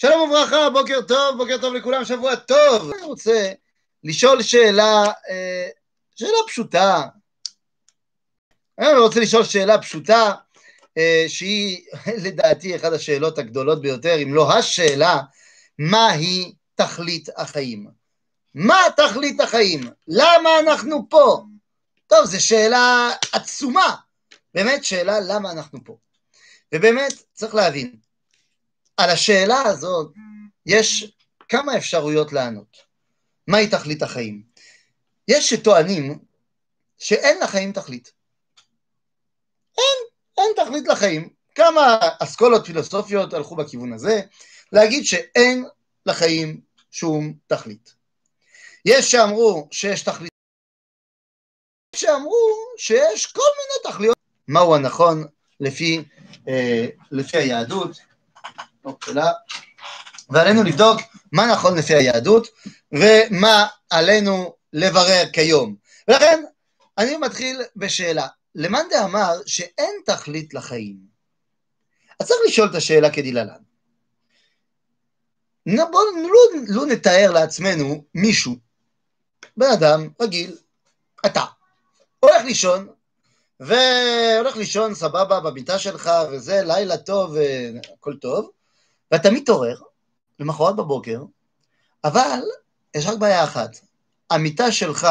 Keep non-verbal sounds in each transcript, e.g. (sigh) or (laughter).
שלום וברכה, בוקר טוב, בוקר טוב לכולם, שבוע טוב. אני רוצה לשאול שאלה, אה, שאלה פשוטה. אני רוצה לשאול שאלה פשוטה, אה, שהיא (laughs) לדעתי אחת השאלות הגדולות ביותר, אם לא השאלה, מהי תכלית החיים? מה תכלית החיים? למה אנחנו פה? טוב, זו שאלה עצומה. באמת שאלה למה אנחנו פה. ובאמת, צריך להבין, על השאלה הזאת יש כמה אפשרויות לענות. מהי תכלית החיים? יש שטוענים שאין לחיים תכלית. אין, אין תכלית לחיים. כמה אסכולות פילוסופיות הלכו בכיוון הזה, להגיד שאין לחיים שום תכלית. יש שאמרו שיש תכלית, יש שאמרו שיש כל מיני תכליות. מהו הנכון לפי, אה, לפי היהדות? שאלה, ועלינו לבדוק מה נכון לפי היהדות ומה עלינו לברר כיום. ולכן אני מתחיל בשאלה, למאן דאמר שאין תכלית לחיים? אז צריך לשאול את השאלה כדלהלן. בואו לא, לא נתאר לעצמנו מישהו, בן אדם רגיל, אתה, הולך לישון, והולך לישון סבבה במיטה שלך, וזה לילה טוב, הכל טוב, ואתה מתעורר למחרת בבוקר, אבל יש רק בעיה אחת, המיטה שלך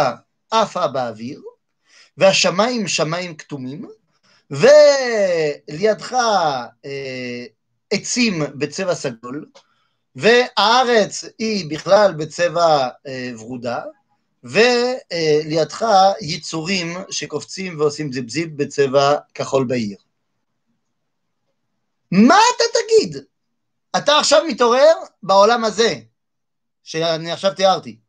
עפה באוויר, והשמיים שמיים כתומים, ולידך אה, עצים בצבע סגול, והארץ היא בכלל בצבע אה, ורודה, ולידך יצורים שקופצים ועושים זיבזיב בצבע כחול בהיר. מה אתה תגיד? אתה עכשיו מתעורר בעולם הזה, שאני עכשיו תיארתי.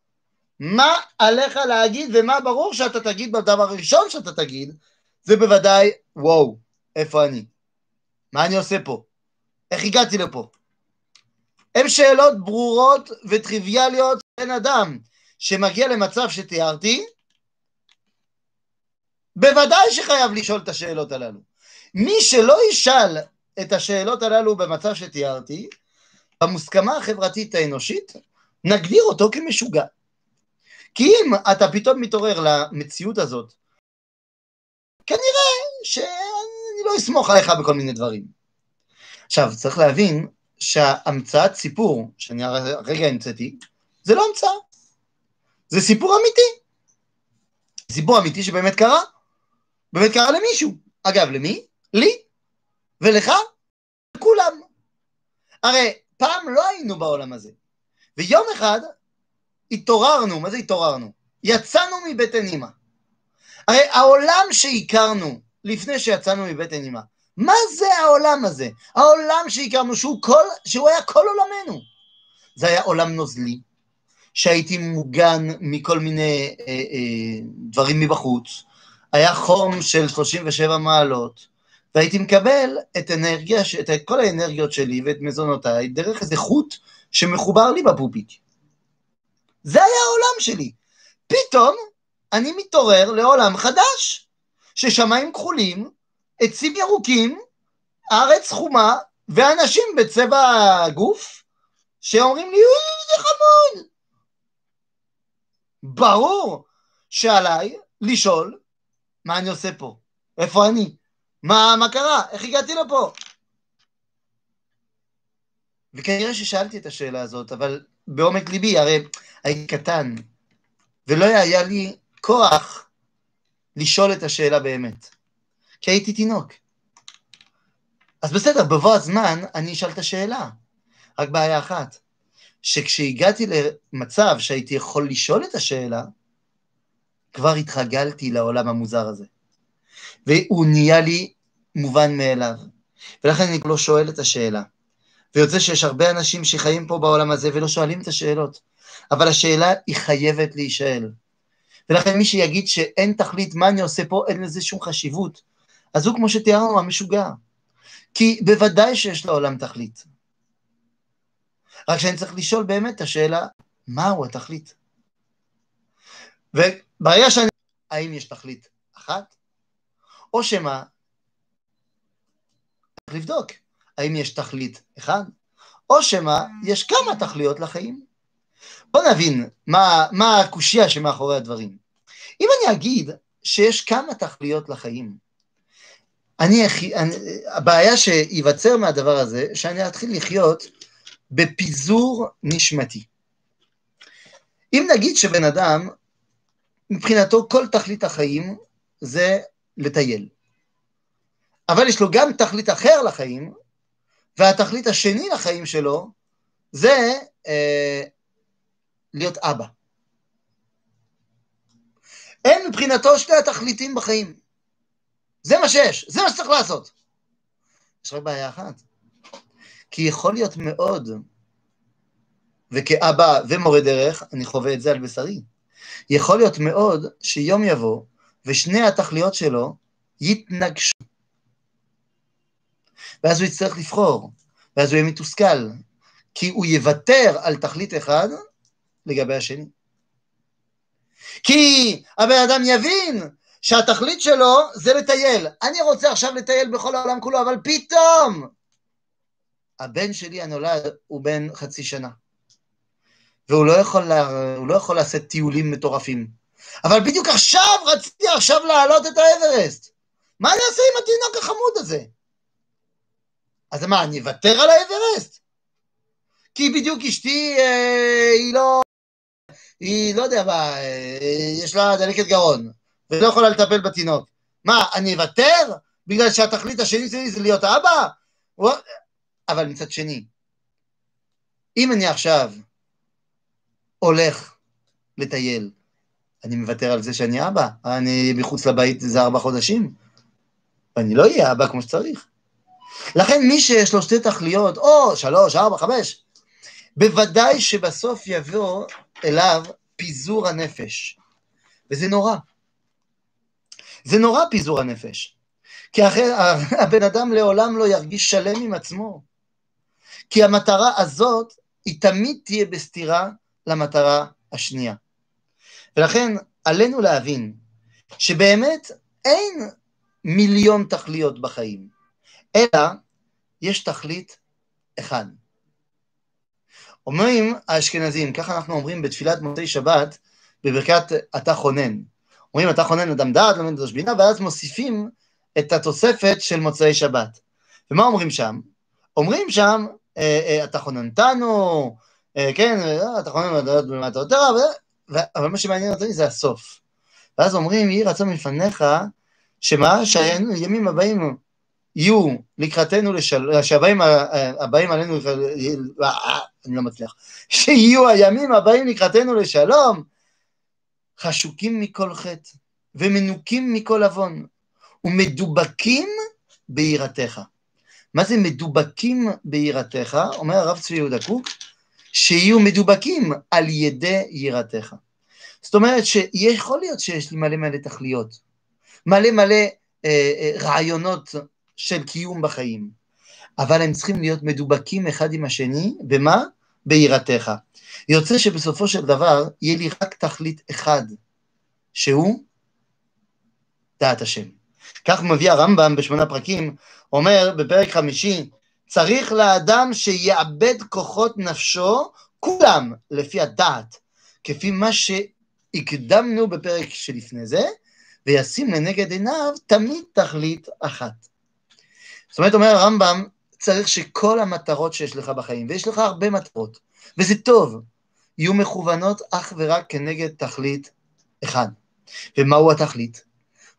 מה עליך להגיד ומה ברור שאתה תגיד בדבר הראשון שאתה תגיד, זה בוודאי, וואו, איפה אני? מה אני עושה פה? איך הגעתי לפה? הן שאלות ברורות וטריוויאליות בן אדם שמגיע למצב שתיארתי, בוודאי שחייב לשאול את השאלות הללו. מי שלא ישאל את השאלות הללו במצב שתיארתי, במוסכמה החברתית האנושית, נגדיר אותו כמשוגע. כי אם אתה פתאום מתעורר למציאות הזאת, כנראה שאני לא אסמוך עליך בכל מיני דברים. עכשיו, צריך להבין שהמצאת סיפור, שאני הרגע המצאתי, זה לא המצאה. זה סיפור אמיתי. סיפור אמיתי שבאמת קרה. באמת קרה למישהו. אגב, למי? לי. ולך? לכולם. הרי פעם לא היינו בעולם הזה. ויום אחד התעוררנו, מה זה התעוררנו? יצאנו מבטן אימא. הרי העולם שהכרנו לפני שיצאנו מבטן אימא, מה זה העולם הזה? העולם שהכרנו, שהוא, כל, שהוא היה כל עולמנו. זה היה עולם נוזלי, שהייתי מוגן מכל מיני אה, אה, דברים מבחוץ, היה חום של 37 מעלות, והייתי מקבל את אנרגיה, את כל האנרגיות שלי ואת מזונותיי דרך איזה חוט שמחובר לי בפופיק. זה היה העולם שלי. פתאום אני מתעורר לעולם חדש, ששמיים כחולים, עצים ירוקים, ארץ חומה, ואנשים בצבע גוף, שאומרים לי, אוי, זה חמוד. ברור שעליי לשאול מה אני עושה פה, איפה אני, מה, מה קרה? איך הגעתי לפה? וכנראה ששאלתי את השאלה הזאת, אבל בעומק ליבי, הרי הייתי קטן, ולא היה לי כוח לשאול את השאלה באמת, כי הייתי תינוק. אז בסדר, בבוא הזמן אני אשאל את השאלה. רק בעיה אחת, שכשהגעתי למצב שהייתי יכול לשאול את השאלה, כבר התרגלתי לעולם המוזר הזה. והוא נהיה לי מובן מאליו. ולכן אני לא שואל את השאלה. ויוצא שיש הרבה אנשים שחיים פה בעולם הזה ולא שואלים את השאלות. אבל השאלה היא חייבת להישאל. ולכן מי שיגיד שאין תכלית, מה אני עושה פה, אין לזה שום חשיבות. אז הוא, כמו שתיארנו, המשוגע. כי בוודאי שיש לעולם תכלית. רק שאני צריך לשאול באמת את השאלה, מהו התכלית? וברגע שאני... האם יש תכלית אחת? או שמא, צריך לבדוק, האם יש תכלית אחד, או שמא יש כמה תכליות לחיים. בוא נבין מה, מה הקושייה שמאחורי הדברים. אם אני אגיד שיש כמה תכליות לחיים, אני, אני, הבעיה שייווצר מהדבר הזה, שאני אתחיל לחיות בפיזור נשמתי. אם נגיד שבן אדם, מבחינתו כל תכלית החיים זה לטייל. אבל יש לו גם תכלית אחר לחיים, והתכלית השני לחיים שלו זה אה, להיות אבא. אין מבחינתו שני התכליתים בחיים. זה מה שיש, זה מה שצריך לעשות. יש רק בעיה אחת. כי יכול להיות מאוד, וכאבא ומורה דרך, אני חווה את זה על בשרי, יכול להיות מאוד שיום יבוא ושני התכליות שלו יתנגשו. ואז הוא יצטרך לבחור, ואז הוא יהיה מתוסכל, כי הוא יוותר על תכלית אחד לגבי השני. כי הבן אדם יבין שהתכלית שלו זה לטייל. אני רוצה עכשיו לטייל בכל העולם כולו, אבל פתאום הבן שלי הנולד הוא בן חצי שנה. והוא לא יכול, לה, לא יכול לעשות טיולים מטורפים. אבל בדיוק עכשיו רציתי עכשיו להעלות את האברסט. מה אני אעשה עם התינוק החמוד הזה? אז מה, אני אוותר על האברסט? כי בדיוק אשתי, אה, היא לא... היא, לא יודע מה, אה, יש לה דלקת גרון, ולא יכולה לטפל בתינוק. מה, אני אוותר? בגלל שהתכלית השני שלי זה להיות אבא? אבל מצד שני, אם אני עכשיו הולך לטייל, אני מוותר על זה שאני אבא, אני מחוץ לבית זה ארבע חודשים, ואני לא אהיה אבא כמו שצריך. לכן מי שיש לו שתי תכליות, או שלוש, ארבע, חמש, בוודאי שבסוף יבוא אליו פיזור הנפש. וזה נורא. זה נורא פיזור הנפש. כי אחרי, (laughs) הבן אדם לעולם לא ירגיש שלם עם עצמו. כי המטרה הזאת, היא תמיד תהיה בסתירה למטרה השנייה. ולכן עלינו להבין שבאמת אין מיליון תכליות בחיים, אלא יש תכלית אחד. אומרים האשכנזים, ככה אנחנו אומרים בתפילת מוצאי שבת, בברכת אתה חונן. אומרים אתה חונן אדם דעת, לומד את בינה, ואז מוסיפים את התוספת של מוצאי שבת. ומה אומרים שם? אומרים שם, אה, אה, אתה חוננתנו, אה, כן, אתה חונן לדעת אתה אבל מה שמעניין אותי זה הסוף. ואז אומרים, יהי רצון מפניך, שמה? שהימים הבאים יהיו לקראתנו לשלום, שהבאים הבאים עלינו, אני לא מצליח, (laughs) שיהיו הימים הבאים לקראתנו לשלום, חשוקים מכל חטא, ומנוקים מכל עוון, ומדובקים ביראתך. מה זה מדובקים ביראתך? אומר הרב צבי יהודה קוק, שיהיו מדובקים על ידי יראתך. זאת אומרת שיכול להיות שיש לי מלא מלא תכליות, מלא מלא אה, אה, רעיונות של קיום בחיים, אבל הם צריכים להיות מדובקים אחד עם השני, במה? ביראתך. יוצא שבסופו של דבר יהיה לי רק תכלית אחד, שהוא דעת השם. כך מביא הרמב"ם בשמונה פרקים, אומר בפרק חמישי, צריך לאדם שיאבד כוחות נפשו, כולם לפי הדעת, כפי מה שהקדמנו בפרק שלפני זה, וישים לנגד עיניו תמיד תכלית אחת. זאת אומרת, אומר הרמב"ם, צריך שכל המטרות שיש לך בחיים, ויש לך הרבה מטרות, וזה טוב, יהיו מכוונות אך ורק כנגד תכלית אחד. ומהו התכלית?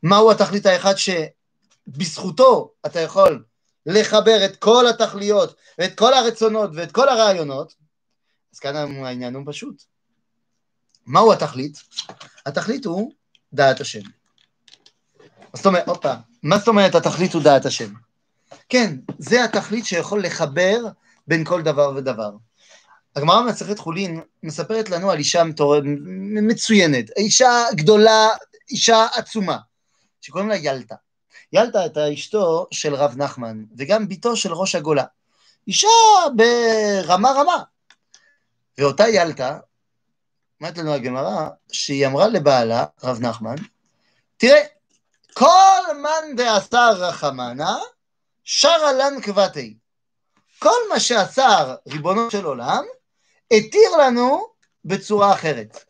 מהו התכלית האחד שבזכותו אתה יכול לחבר את כל התכליות ואת כל הרצונות ואת כל הרעיונות? אז כאן העניין הוא פשוט. מהו התכלית? התכלית הוא דעת השם. זאת אומרת, הופה, מה זאת אומרת התכלית הוא דעת השם? כן, זה התכלית שיכול לחבר בין כל דבר ודבר. הגמרא במסכת חולין מספרת לנו על אישה מצוינת, אישה גדולה, אישה עצומה, שקוראים לה ילטה. ילטה הייתה אשתו של רב נחמן, וגם בתו של ראש הגולה. אישה ברמה רמה. ואותה ילטה, אומרת לנו הגמרא, שהיא אמרה לבעלה, רב נחמן, תראה, כל מאן דעשר רחמנה, שרה לן קבתי. כל מה שהשר, ריבונו של עולם, התיר לנו בצורה אחרת.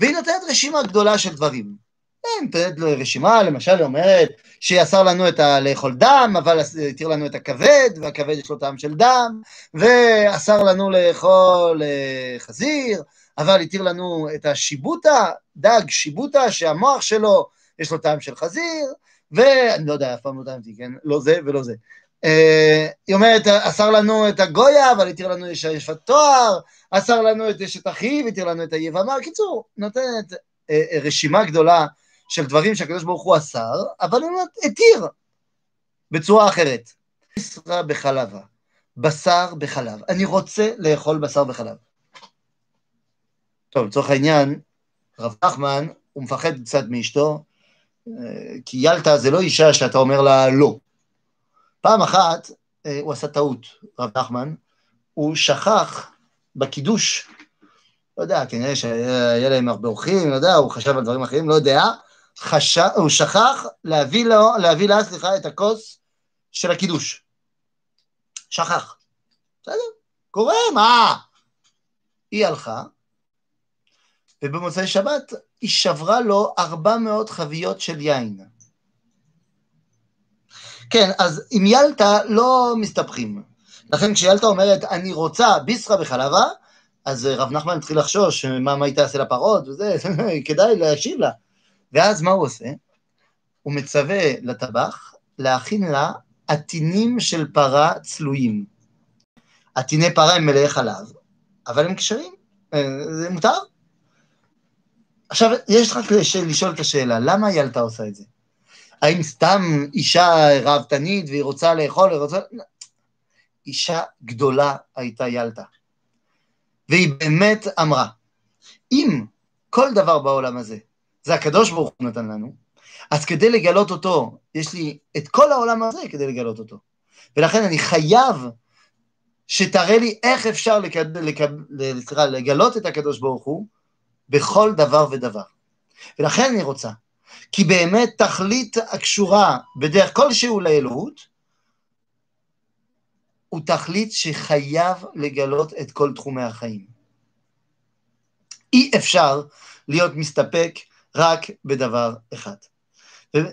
והיא נותנת רשימה גדולה של דברים. היא נותנת רשימה, למשל אומרת שאסר לנו את ה... לאכול דם, אבל התיר לנו את הכבד, והכבד יש לו טעם של דם, ואסר לנו לאכול אה, חזיר, אבל התיר לנו את השיבוטה, דג שיבוטה, שהמוח שלו יש לו טעם של חזיר, ואני לא יודע, אף פעם לא טעמתי, כן? לא זה ולא זה. אה, היא אומרת, אסר לנו את הגויה, אבל התיר לנו את ישת תואר, אסר לנו את אשת אחיו, התיר לנו את היבמה. קיצור, נותנת אה, רשימה גדולה של דברים שהקדוש ברוך הוא אסר, אבל הוא התיר בצורה אחרת. בשר בחלבה, בשר בחלב. אני רוצה לאכול בשר בחלב. טוב, לצורך העניין, רב נחמן, הוא מפחד קצת מאשתו, כי ילתה זה לא אישה שאתה אומר לה לא. פעם אחת אה, הוא עשה טעות, רב נחמן, הוא שכח בקידוש, לא יודע, כנראה שהיה להם הרבה אורחים, לא יודע, הוא חשב על דברים אחרים, לא יודע, חש... הוא שכח להביא, לו, להביא לה, סליחה, את הכוס של הקידוש. שכח. בסדר, קורה, מה? היא הלכה, ובמוצאי שבת היא שברה לו 400 חביות של יין. כן, אז עם ילטה לא מסתבכים. לכן כשילטה אומרת, אני רוצה ביסרה בחלבה, אז רב נחמן התחיל לחשוש, מה, מה היא תעשה לפרות וזה, (laughs) כדאי להשיב לה. ואז מה הוא עושה? הוא מצווה לטבח להכין לה עטינים של פרה צלויים. עטיני פרה הם מלאי חלב, אבל הם כשרים, אה, זה מותר. עכשיו, יש רק לשאול את השאלה, למה ילטה עושה את זה? האם סתם אישה ראוותנית והיא רוצה לאכול, היא רוצה... אישה גדולה הייתה ילדה. והיא באמת אמרה, אם כל דבר בעולם הזה, זה הקדוש ברוך הוא נתן לנו, אז כדי לגלות אותו, יש לי את כל העולם הזה כדי לגלות אותו. ולכן אני חייב שתראה לי איך אפשר לקד... לקד... לגלות את הקדוש ברוך הוא בכל דבר ודבר. ולכן אני רוצה כי באמת תכלית הקשורה בדרך כלשהו לאלוהות, הוא תכלית שחייב לגלות את כל תחומי החיים. אי אפשר להיות מסתפק רק בדבר אחד.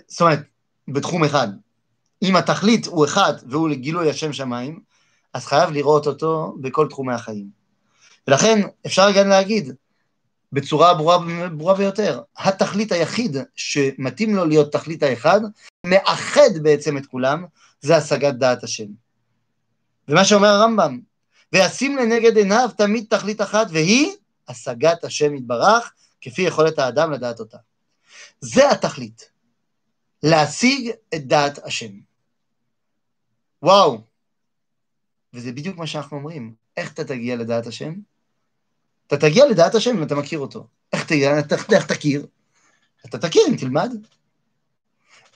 זאת אומרת, בתחום אחד. אם התכלית הוא אחד והוא לגילוי השם שמיים, אז חייב לראות אותו בכל תחומי החיים. ולכן אפשר גם להגיד, בצורה ברורה, ברורה ביותר. התכלית היחיד שמתאים לו להיות תכלית האחד, מאחד בעצם את כולם, זה השגת דעת השם. ומה שאומר הרמב"ם, וישים לנגד עיניו תמיד תכלית אחת, והיא השגת השם יתברך, כפי יכולת האדם לדעת אותה. זה התכלית, להשיג את דעת השם. וואו, וזה בדיוק מה שאנחנו אומרים, איך אתה תגיע לדעת השם? אתה תגיע לדעת השם אם אתה מכיר אותו. איך, תגיע, איך תכיר? אתה תכיר אם תלמד.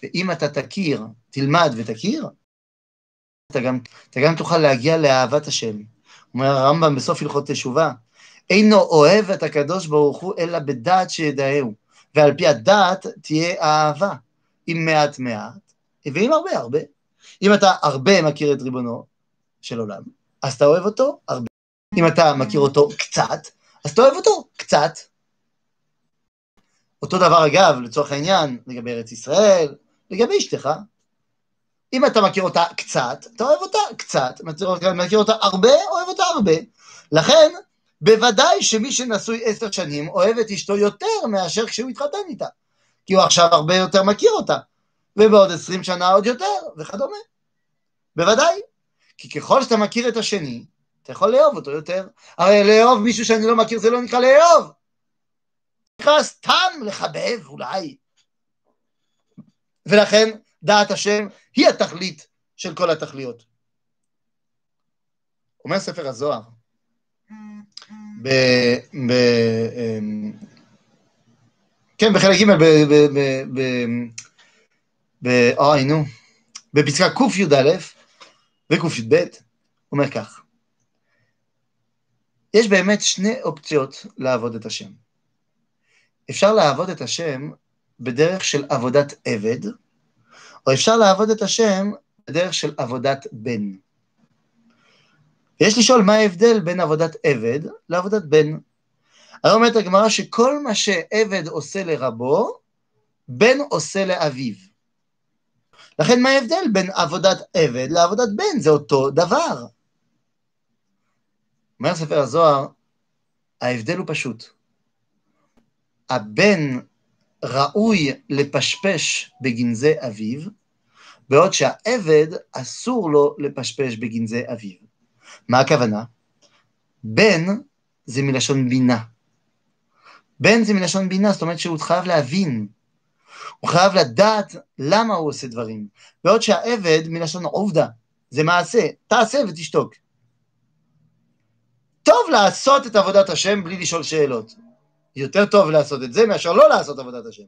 ואם אתה תכיר, תלמד ותכיר, אתה גם, אתה גם תוכל להגיע לאהבת השם. אומר הרמב"ם בסוף הלכות תשובה, אינו אוהב את הקדוש ברוך הוא אלא בדעת שידעהו, ועל פי הדעת תהיה אהבה, עם מעט מעט, ועם הרבה הרבה. אם אתה הרבה מכיר את ריבונו של עולם, אז אתה אוהב אותו הרבה. אם אתה מכיר אותו קצת, אז אתה אוהב אותו קצת. אותו דבר אגב, לצורך העניין, לגבי ארץ ישראל, לגבי אשתך. אם אתה מכיר אותה קצת, אתה אוהב אותה קצת, מכיר אותה הרבה, אוהב אותה הרבה. לכן, בוודאי שמי שנשוי עשר שנים אוהב את אשתו יותר מאשר כשהוא התחתן איתה. כי הוא עכשיו הרבה יותר מכיר אותה, ובעוד עשרים שנה עוד יותר, וכדומה. בוודאי. כי ככל שאתה מכיר את השני, אתה יכול לאהוב אותו יותר. הרי לאהוב מישהו שאני לא מכיר זה לא נקרא לאהוב. נקרא סתם לחבב אולי. ולכן דעת השם היא התכלית של כל התכליות. אומר ספר הזוהר, ב... ב... אמ, כן, בחלק ג' ב... ב... אוי, נו, בפסקה קי"א וקי"ב, אומר כך: יש באמת שני אופציות לעבוד את השם. אפשר לעבוד את השם בדרך של עבודת עבד, או אפשר לעבוד את השם בדרך של עבודת בן. ויש לשאול מה ההבדל בין עבודת עבד לעבודת בן. הרי אומרת הגמרא שכל מה שעבד עושה לרבו, בן עושה לאביו. לכן מה ההבדל בין עבודת עבד לעבודת בן? זה אותו דבר. אומר ספר הזוהר, ההבדל הוא פשוט. הבן ראוי לפשפש בגנזי אביו, בעוד שהעבד אסור לו לפשפש בגנזי אביו. מה הכוונה? בן זה מלשון בינה. בן זה מלשון בינה, זאת אומרת שהוא חייב להבין. הוא חייב לדעת למה הוא עושה דברים. בעוד שהעבד מלשון עובדה, זה מעשה, תעשה ותשתוק. טוב לעשות את עבודת השם בלי לשאול שאלות. יותר טוב לעשות את זה מאשר לא לעשות עבודת השם.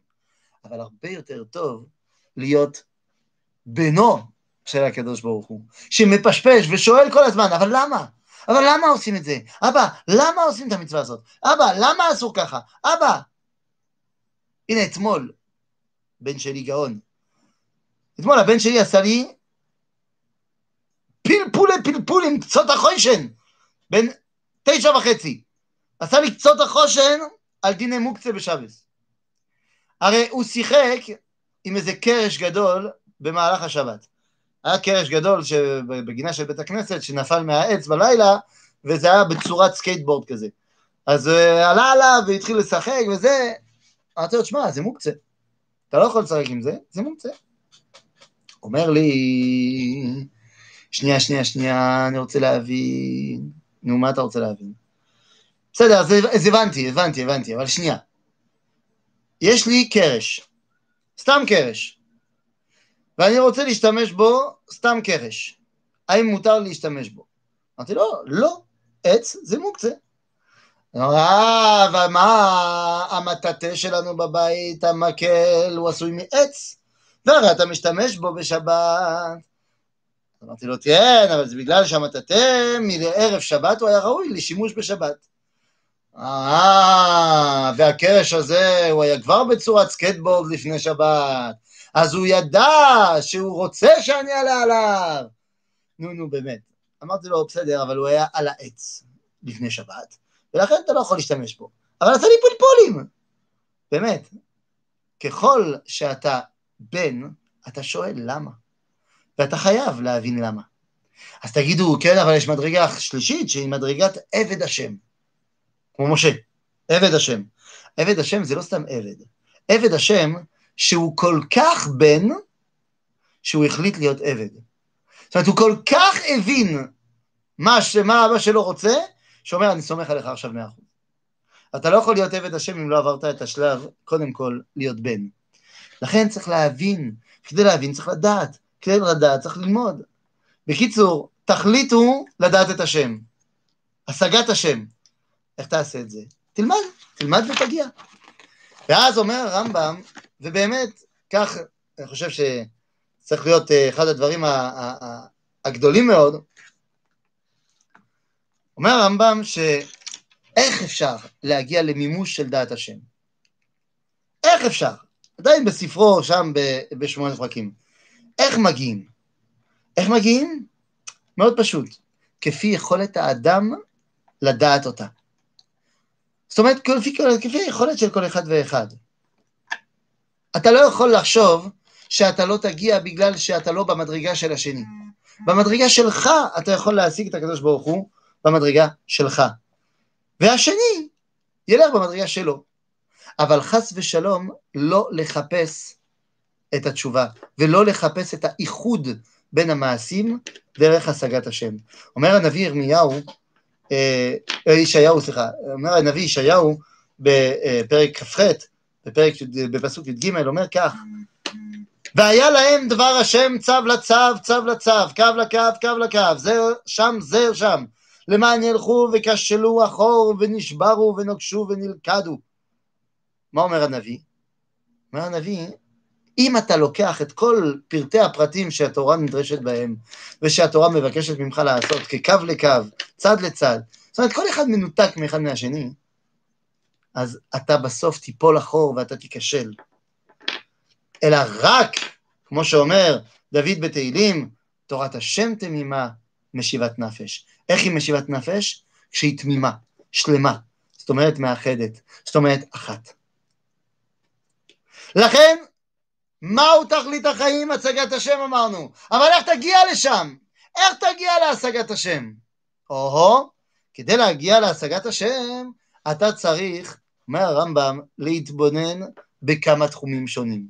אבל הרבה יותר טוב להיות בנו של הקדוש ברוך הוא, שמפשפש ושואל כל הזמן, אבל למה? אבל למה עושים את זה? אבא, למה עושים את המצווה הזאת? אבא, למה אסור ככה? אבא! הנה, אתמול, בן שלי גאון. אתמול הבן שלי עשה לי פלפולי פלפול עם קצות החושן, בן תשע וחצי. עשה לי קצות החושן על דיני מוקצה בשבס. הרי הוא שיחק עם איזה קרש גדול במהלך השבת. היה קרש גדול בגינה של בית הכנסת שנפל מהעץ בלילה, וזה היה בצורת סקייטבורד כזה. אז אה, עלה עליו והתחיל לשחק וזה, אמרתי לו, תשמע, זה מוקצה. אתה לא יכול לשחק עם זה, זה מוקצה. אומר לי, שנייה, שנייה, שנייה, אני רוצה להבין. נו, מה אתה רוצה להבין? בסדר, אז, אז הבנתי, הבנתי, הבנתי, אבל שנייה. יש לי קרש, סתם קרש, ואני רוצה להשתמש בו סתם קרש. האם מותר להשתמש בו? אמרתי לו, לא, לא, עץ זה מוקצה. אה, ומה המטאטה שלנו בבית, המקל, הוא עשוי מעץ, והרי אתה משתמש בו בשבת. אמרתי לו, כן, אבל זה בגלל שהמטאטה מערב שבת הוא היה ראוי לשימוש בשבת. אה, והקרש הזה, הוא היה כבר בצורת סקטבורד לפני שבת, אז הוא ידע שהוא רוצה שאני אעלה עליו. נו, נו, באמת. אמרתי לו, בסדר, אבל הוא היה על העץ לפני שבת, ולכן אתה לא יכול להשתמש בו. אבל עשה לי פלפולים. באמת. ככל שאתה בן, אתה שואל למה. ואתה חייב להבין למה. אז תגידו, כן, אבל יש מדרגה שלישית שהיא מדרגת עבד השם. כמו משה, עבד השם. עבד השם זה לא סתם עבד. עבד השם שהוא כל כך בן, שהוא החליט להיות עבד. זאת אומרת, הוא כל כך הבין מה, מה אבא שלו רוצה, שאומר, אני סומך עליך עכשיו מאה אחוז. אתה לא יכול להיות עבד השם אם לא עברת את השלב, קודם כל, להיות בן. לכן צריך להבין, כדי להבין צריך לדעת, כדי לדעת צריך ללמוד. בקיצור, תחליטו לדעת את השם. השגת השם. איך תעשה את זה? תלמד, תלמד ותגיע. ואז אומר הרמב"ם, ובאמת, כך, אני חושב שצריך להיות אה, אחד הדברים הגדולים מאוד, אומר הרמב"ם שאיך אפשר להגיע למימוש של דעת השם? איך אפשר? עדיין בספרו שם בשמונה פרקים. איך מגיעים? איך מגיעים? מאוד פשוט, כפי יכולת האדם לדעת אותה. זאת אומרת, כפי, כפי היכולת של כל אחד ואחד. אתה לא יכול לחשוב שאתה לא תגיע בגלל שאתה לא במדרגה של השני. במדרגה שלך אתה יכול להשיג את הקדוש ברוך הוא במדרגה שלך. והשני ילך במדרגה שלו. אבל חס ושלום לא לחפש את התשובה, ולא לחפש את האיחוד בין המעשים דרך השגת השם. אומר הנביא ירמיהו, אה, אה, ישעיהו, סליחה, אומר הנביא ישעיהו בפרק כ"ח, בפרק, בפסוק י"ג, אומר כך, והיה להם דבר השם צו לצו, צו לצו, קו לקו, קו לקו, זר שם, זר שם, למען ילכו וכשלו אחור ונשברו ונוקשו ונלכדו. מה אומר הנביא? אומר הנביא, אם אתה לוקח את כל פרטי הפרטים שהתורה נדרשת בהם, ושהתורה מבקשת ממך לעשות כקו לקו, צד לצד, זאת אומרת, כל אחד מנותק מאחד מהשני, אז אתה בסוף תיפול אחור ואתה תיכשל. אלא רק, כמו שאומר דוד בתהילים, תורת השם תמימה, משיבת נפש. איך היא משיבת נפש? כשהיא תמימה, שלמה, זאת אומרת מאחדת, זאת אומרת אחת. לכן, מהו תכלית החיים? הצגת השם אמרנו. אבל איך תגיע לשם? איך תגיע להשגת השם? או-הו, כדי להגיע להשגת השם, אתה צריך, אומר הרמב"ם, להתבונן בכמה תחומים שונים.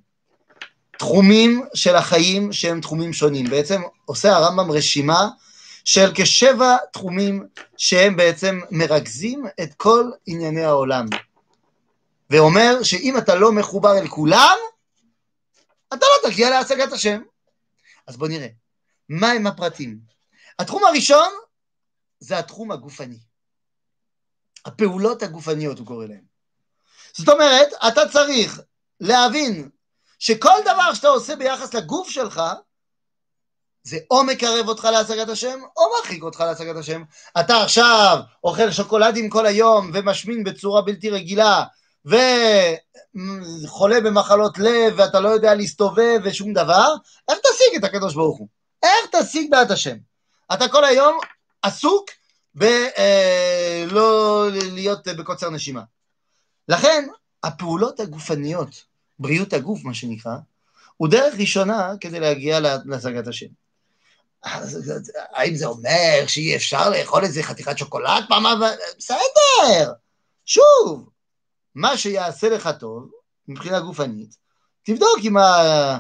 תחומים של החיים שהם תחומים שונים. בעצם עושה הרמב"ם רשימה של כשבע תחומים שהם בעצם מרכזים את כל ענייני העולם. ואומר שאם אתה לא מחובר אל כולם, אתה לא תגיע להשגת השם. אז בוא נראה, מה הם הפרטים? התחום הראשון זה התחום הגופני. הפעולות הגופניות, הוא קורא להן. זאת אומרת, אתה צריך להבין שכל דבר שאתה עושה ביחס לגוף שלך, זה או מקרב אותך להשגת השם, או מרחיק אותך להשגת השם. אתה עכשיו אוכל שוקולדים כל היום ומשמין בצורה בלתי רגילה, וחולה במחלות לב, ואתה לא יודע להסתובב ושום דבר, איך תשיג את הקדוש ברוך הוא? איך תשיג דעת השם? אתה כל היום עסוק בלא אה, להיות בקוצר נשימה. לכן, הפעולות הגופניות, בריאות הגוף, מה שנקרא, הוא דרך ראשונה כדי להגיע להשגת השם. האם זה אומר שאי אפשר לאכול איזה חתיכת שוקולד פעם הבאה? בסדר, שוב, מה שיעשה לך טוב, מבחינה גופנית, תבדוק עם, ה,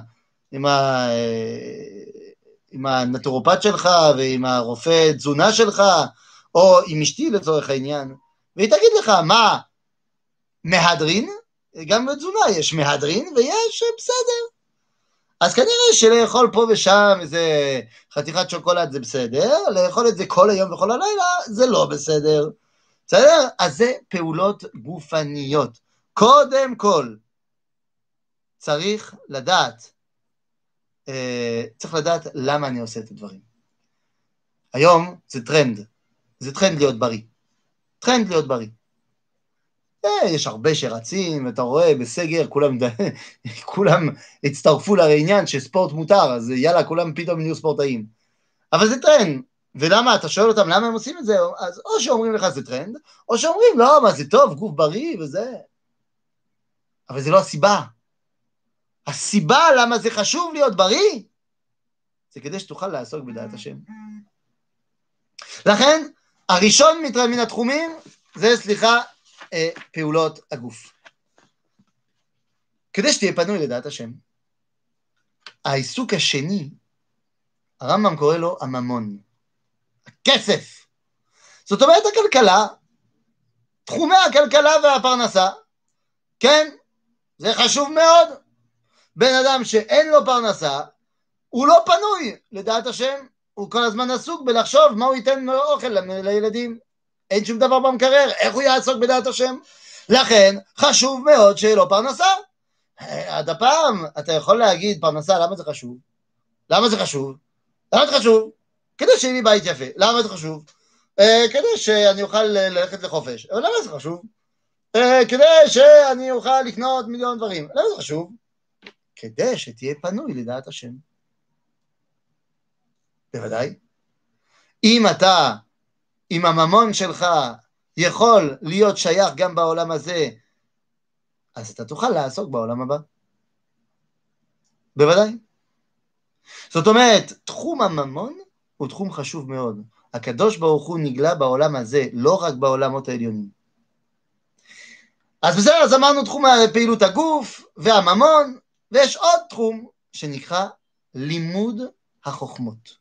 עם, ה, עם הנטורופט שלך ועם הרופא תזונה שלך, או עם אשתי לצורך העניין, והיא תגיד לך, מה, מהדרין? גם בתזונה יש מהדרין ויש בסדר. אז כנראה שלאכול פה ושם איזה חתיכת שוקולד זה בסדר, לאכול את זה כל היום וכל הלילה זה לא בסדר. בסדר? אז זה פעולות גופניות. קודם כל, צריך לדעת, אה, צריך לדעת למה אני עושה את הדברים. היום זה טרנד, זה טרנד להיות בריא. טרנד להיות בריא. אה, יש הרבה שרצים, אתה רואה, בסגר, כולם, (laughs) כולם הצטרפו לעניין שספורט מותר, אז יאללה, כולם פתאום נהיו ספורטאים. אבל זה טרנד, ולמה, אתה שואל אותם למה הם עושים את זה, אז או שאומרים לך זה טרנד, או שאומרים, לא, מה זה טוב, גוף בריא וזה. אבל זה לא הסיבה. הסיבה למה זה חשוב להיות בריא, זה כדי שתוכל לעסוק בדעת השם. לכן, הראשון מן התחומים זה, סליחה, אה, פעולות הגוף. כדי שתהיה פנוי לדעת השם. העיסוק השני, הרמב"ם קורא לו הממון, הכסף. זאת אומרת הכלכלה, תחומי הכלכלה והפרנסה, כן, זה חשוב מאוד. בן אדם שאין לו פרנסה, הוא לא פנוי לדעת השם, הוא כל הזמן עסוק בלחשוב מה הוא ייתן אוכל לילדים. אין שום דבר במקרר, איך הוא יעסוק בדעת השם? לכן חשוב מאוד שיהיה לו פרנסה. עד הפעם אתה יכול להגיד פרנסה, למה זה חשוב? למה זה חשוב? למה זה חשוב? כדי שיהיה לי בית יפה. למה זה חשוב? אה, כדי שאני אוכל ללכת לחופש. אבל למה זה חשוב? אה, כדי שאני אוכל לקנות מיליון דברים. למה זה חשוב? כדי שתהיה פנוי לדעת השם. בוודאי. אם אתה אם הממון שלך יכול להיות שייך גם בעולם הזה, אז אתה תוכל לעסוק בעולם הבא. בוודאי. זאת אומרת, תחום הממון הוא תחום חשוב מאוד. הקדוש ברוך הוא נגלה בעולם הזה, לא רק בעולמות העליונים. אז בסדר, אז אמרנו תחום פעילות הגוף והממון, ויש עוד תחום שנקרא לימוד החוכמות.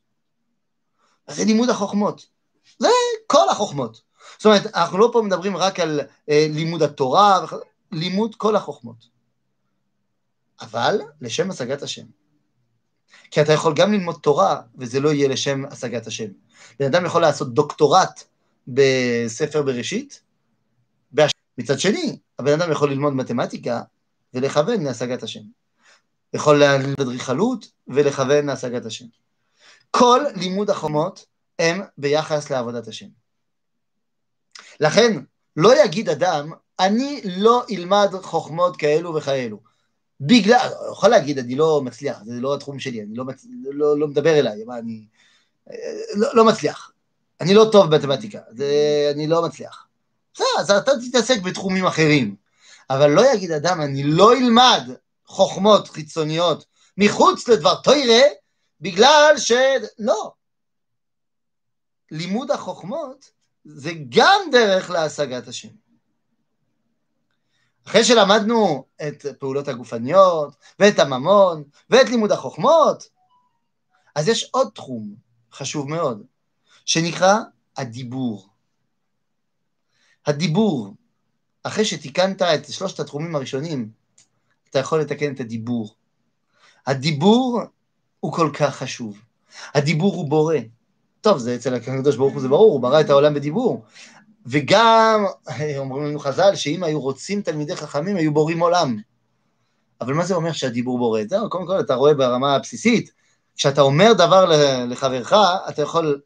זה לימוד החוכמות. זה כל החוכמות. זאת אומרת, אנחנו לא פה מדברים רק על אה, לימוד התורה, לימוד כל החוכמות. אבל לשם השגת השם. כי אתה יכול גם ללמוד תורה, וזה לא יהיה לשם השגת השם. בן אדם יכול לעשות דוקטורט בספר בראשית, מצד שני, הבן אדם יכול ללמוד מתמטיקה ולכוון להשגת השם. יכול ללמוד אדריכלות ולכוון להשגת השם. כל לימוד החומות הם ביחס לעבודת השם. לכן, לא יגיד אדם, אני לא אלמד חוכמות כאלו וכאלו. בגלל, הוא יכול להגיד, אני לא מצליח, זה לא התחום שלי, אני לא, מצ... לא, לא מדבר אליי, מה, אני, לא, לא מצליח. אני לא טוב במתמטיקה, אני לא מצליח. בסדר, אז אתה תתעסק בתחומים אחרים. אבל לא יגיד אדם, אני לא אלמד חוכמות חיצוניות מחוץ לדבר תוירה, בגלל ש... לא. לימוד החוכמות זה גם דרך להשגת השם. אחרי שלמדנו את פעולות הגופניות, ואת הממון, ואת לימוד החוכמות, אז יש עוד תחום חשוב מאוד, שנקרא הדיבור. הדיבור, אחרי שתיקנת את שלושת התחומים הראשונים, אתה יכול לתקן את הדיבור. הדיבור הוא כל כך חשוב. הדיבור הוא בורא. טוב, זה אצל הקדוש ברוך הוא זה ברור, הוא ברא את העולם בדיבור. וגם, (laughs) אומרים לנו חז"ל, שאם היו רוצים תלמידי חכמים, היו בורים עולם. אבל מה זה אומר שהדיבור בורא? זהו, קודם כל, אתה רואה ברמה הבסיסית, כשאתה אומר דבר לחברך, אתה יכול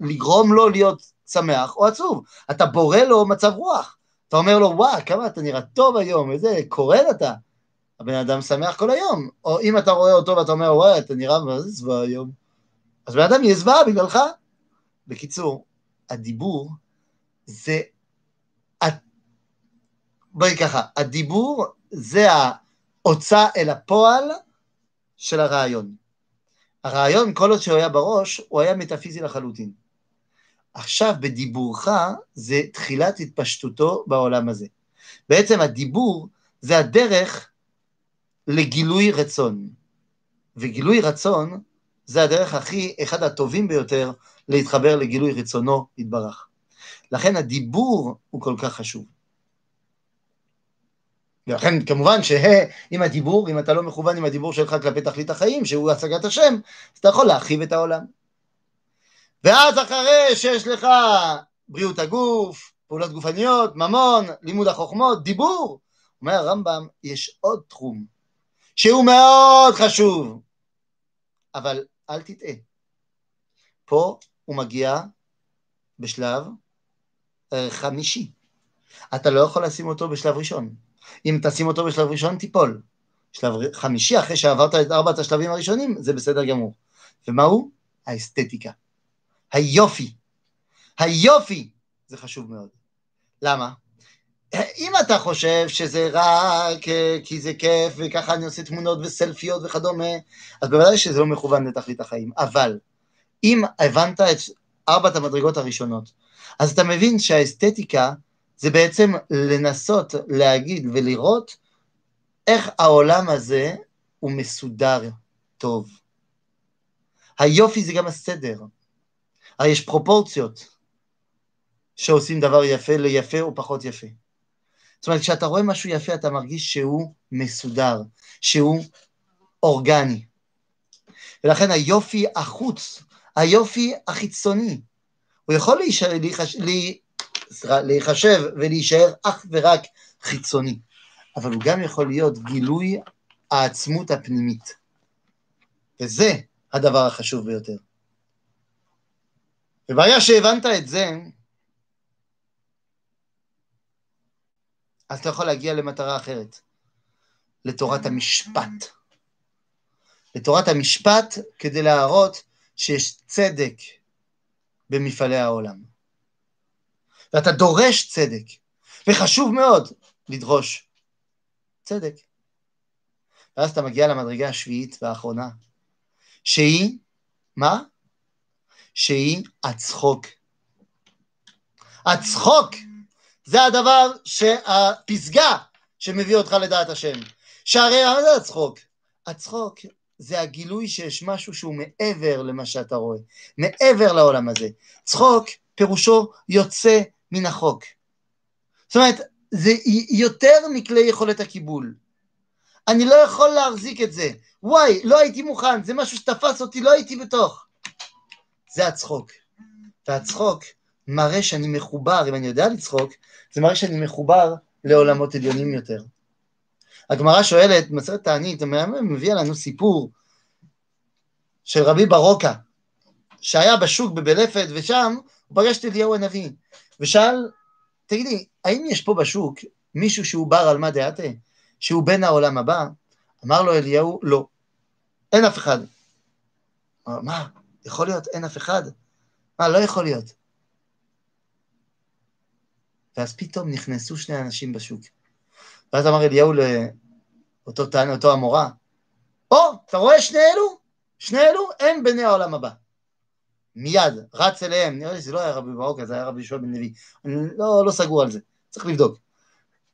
לגרום לו להיות שמח או עצוב. אתה בורא לו מצב רוח. אתה אומר לו, וואו, כמה אתה נראה טוב היום, איזה קורן אתה. הבן אדם שמח כל היום. או אם אתה רואה אותו ואתה אומר, וואי, אתה נראה מה זה היום. אז בן אדם זוועה בגללך. בקיצור, הדיבור זה... בואי ככה, הדיבור זה ההוצאה אל הפועל של הרעיון. הרעיון, כל עוד שהוא היה בראש, הוא היה מטאפיזי לחלוטין. עכשיו בדיבורך זה תחילת התפשטותו בעולם הזה. בעצם הדיבור זה הדרך לגילוי רצון. וגילוי רצון זה הדרך הכי, אחד הטובים ביותר להתחבר לגילוי רצונו יתברך. לכן הדיבור הוא כל כך חשוב. ולכן כמובן שעם הדיבור, אם אתה לא מכוון עם הדיבור שלך כלפי תכלית החיים, שהוא השגת השם, אז אתה יכול להרחיב את העולם. ואז אחרי שיש לך בריאות הגוף, פעולות גופניות, ממון, לימוד החוכמות, דיבור, אומר הרמב"ם, יש עוד תחום שהוא מאוד חשוב, אבל אל תטעה. פה הוא מגיע בשלב אה, חמישי. אתה לא יכול לשים אותו בשלב ראשון. אם תשים אותו בשלב ראשון, תיפול. שלב חמישי, אחרי שעברת את ארבעת השלבים הראשונים, זה בסדר גמור. ומהו? האסתטיקה. היופי. היופי זה חשוב מאוד. למה? אם אתה חושב שזה רק כי זה כיף וככה אני עושה תמונות וסלפיות וכדומה, אז בוודאי שזה לא מכוון לתכלית החיים. אבל אם הבנת את ארבעת המדרגות הראשונות, אז אתה מבין שהאסתטיקה זה בעצם לנסות להגיד ולראות איך העולם הזה הוא מסודר טוב. היופי זה גם הסדר. הרי יש פרופורציות שעושים דבר יפה ליפה או פחות יפה. זאת אומרת, כשאתה רואה משהו יפה, אתה מרגיש שהוא מסודר, שהוא אורגני. ולכן היופי החוץ, היופי החיצוני, הוא יכול להישאר, להיחש, להיחשב ולהישאר אך ורק חיצוני, אבל הוא גם יכול להיות גילוי העצמות הפנימית. וזה הדבר החשוב ביותר. וברגע שהבנת את זה, אז אתה יכול להגיע למטרה אחרת, לתורת המשפט. לתורת המשפט כדי להראות שיש צדק במפעלי העולם. ואתה דורש צדק, וחשוב מאוד לדרוש צדק. ואז אתה מגיע למדרגה השביעית והאחרונה, שהיא, מה? שהיא הצחוק. הצחוק זה הדבר שהפסגה שמביא אותך לדעת השם. שהרי מה זה הצחוק? הצחוק זה הגילוי שיש משהו שהוא מעבר למה שאתה רואה, מעבר לעולם הזה. צחוק פירושו יוצא מן החוק. זאת אומרת, זה יותר מכלי יכולת הקיבול. אני לא יכול להחזיק את זה. וואי, לא הייתי מוכן, זה משהו שתפס אותי, לא הייתי בתוך. זה הצחוק. והצחוק מראה שאני מחובר, אם אני יודע לצחוק, זה מראה שאני מחובר לעולמות עליונים יותר. הגמרא שואלת, מסרת תענית, מביאה לנו סיפור של רבי ברוקה, שהיה בשוק בבלפת, ושם הוא פגש את אליהו הנביא, ושאל, תגידי, האם יש פה בשוק מישהו שהוא בר על מה דעתה, שהוא בן העולם הבא? אמר לו אליהו, לא, אין אף אחד. אמר, מה? יכול להיות, אין אף אחד. מה, לא יכול להיות. ואז פתאום נכנסו שני אנשים בשוק. ואז אמר אליהו לאותו טען, אותו המורה, או, אתה רואה שני אלו? שני אלו הם בני העולם הבא. מיד, רץ אליהם, נראה לי שזה לא היה רבי ברוקה, זה היה רבי ישוע בן לוי. לא, לא סגור על זה, צריך לבדוק.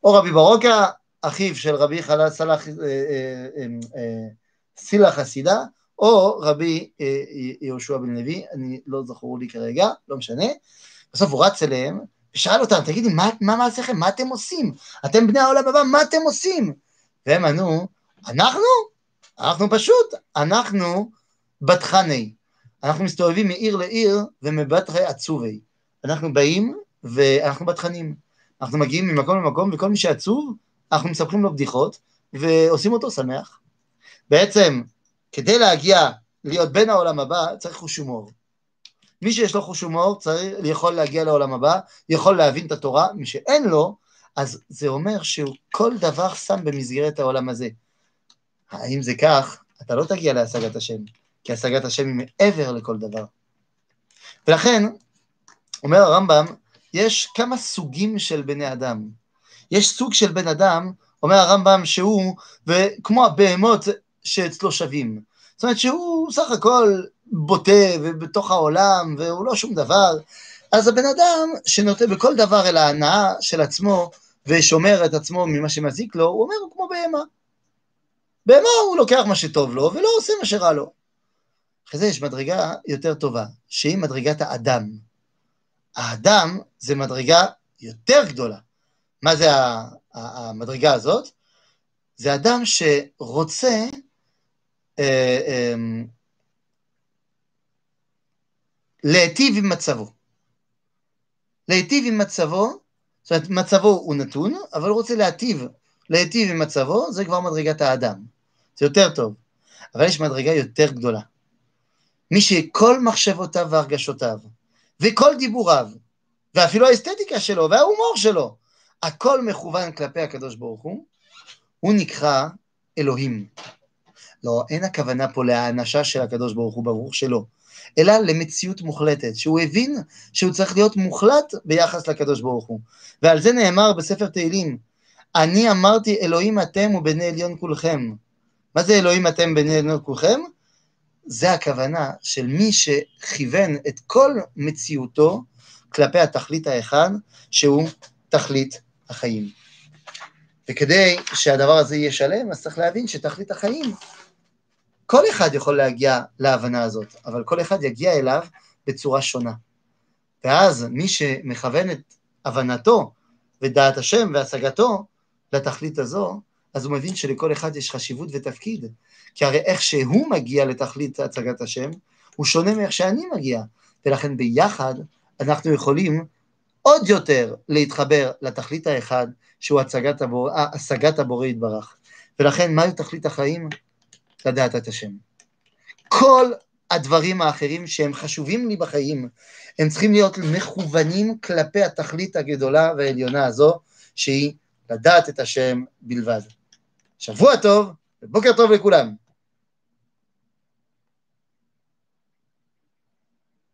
או רבי ברוקה, אחיו של רבי חלל סלח, אה, אה, אה, סילה חסידה, או רבי יהושע בן לוי, אני לא זכור לי כרגע, לא משנה. בסוף הוא רץ אליהם, ושאל אותם, תגידי, מה, מה מעשיכם? מה אתם עושים? אתם בני העולם הבא, מה אתם עושים? והם ענו, אנחנו? אנחנו פשוט, אנחנו בתחני. אנחנו מסתובבים מעיר לעיר ומבטרי עצובי. אנחנו באים ואנחנו בתכנים. אנחנו מגיעים ממקום למקום, וכל מי שעצוב, אנחנו מספרים לו בדיחות, ועושים אותו שמח. בעצם, כדי להגיע, להיות בן העולם הבא, צריך חוש הומור. מי שיש לו חוש הומור צריך, יכול להגיע לעולם הבא, יכול להבין את התורה, מי שאין לו, אז זה אומר שהוא כל דבר שם במסגרת העולם הזה. האם זה כך, אתה לא תגיע להשגת השם, כי השגת השם היא מעבר לכל דבר. ולכן, אומר הרמב"ם, יש כמה סוגים של בני אדם. יש סוג של בן אדם, אומר הרמב"ם, שהוא, וכמו הבהמות שאצלו שווים. זאת אומרת שהוא סך הכל בוטה ובתוך העולם, והוא לא שום דבר. אז הבן אדם שנוטה בכל דבר אל ההנאה של עצמו, ושומר את עצמו ממה שמזיק לו, הוא אומר, הוא כמו בהמה. בהמה הוא לוקח מה שטוב לו, ולא עושה מה שרע לו. אחרי זה יש מדרגה יותר טובה, שהיא מדרגת האדם. האדם זה מדרגה יותר גדולה. מה זה המדרגה הזאת? זה אדם שרוצה אה, אה, להיטיב עם מצבו. להיטיב עם מצבו, זאת אומרת, מצבו הוא נתון, אבל הוא רוצה להיטיב, להיטיב עם מצבו, זה כבר מדרגת האדם. זה יותר טוב. אבל יש מדרגה יותר גדולה. מי שכל מחשבותיו והרגשותיו, וכל דיבוריו, ואפילו האסתטיקה שלו, וההומור שלו, הכל מכוון כלפי הקדוש ברוך הוא, הוא נקרא אלוהים. לא, אין הכוונה פה להאנשה של הקדוש ברוך הוא, ברוך שלא, אלא למציאות מוחלטת, שהוא הבין שהוא צריך להיות מוחלט ביחס לקדוש ברוך הוא. ועל זה נאמר בספר תהילים, אני אמרתי אלוהים אתם ובני עליון כולכם. מה זה אלוהים אתם בני עליון כולכם? זה הכוונה של מי שכיוון את כל מציאותו כלפי התכלית האחד, שהוא תכלית החיים. וכדי שהדבר הזה יהיה שלם, אז צריך להבין שתכלית החיים, כל אחד יכול להגיע להבנה הזאת, אבל כל אחד יגיע אליו בצורה שונה. ואז מי שמכוון את הבנתו ודעת השם והשגתו לתכלית הזו, אז הוא מבין שלכל אחד יש חשיבות ותפקיד. כי הרי איך שהוא מגיע לתכלית הצגת השם, הוא שונה מאיך שאני מגיע. ולכן ביחד אנחנו יכולים עוד יותר להתחבר לתכלית האחד, שהוא הצגת הבור... אה, השגת הבורא יתברך. ולכן, מהי תכלית החיים? לדעת את השם. כל הדברים האחרים שהם חשובים לי בחיים, הם צריכים להיות מכוונים כלפי התכלית הגדולה והעליונה הזו, שהיא לדעת את השם בלבד. שבוע טוב ובוקר טוב לכולם.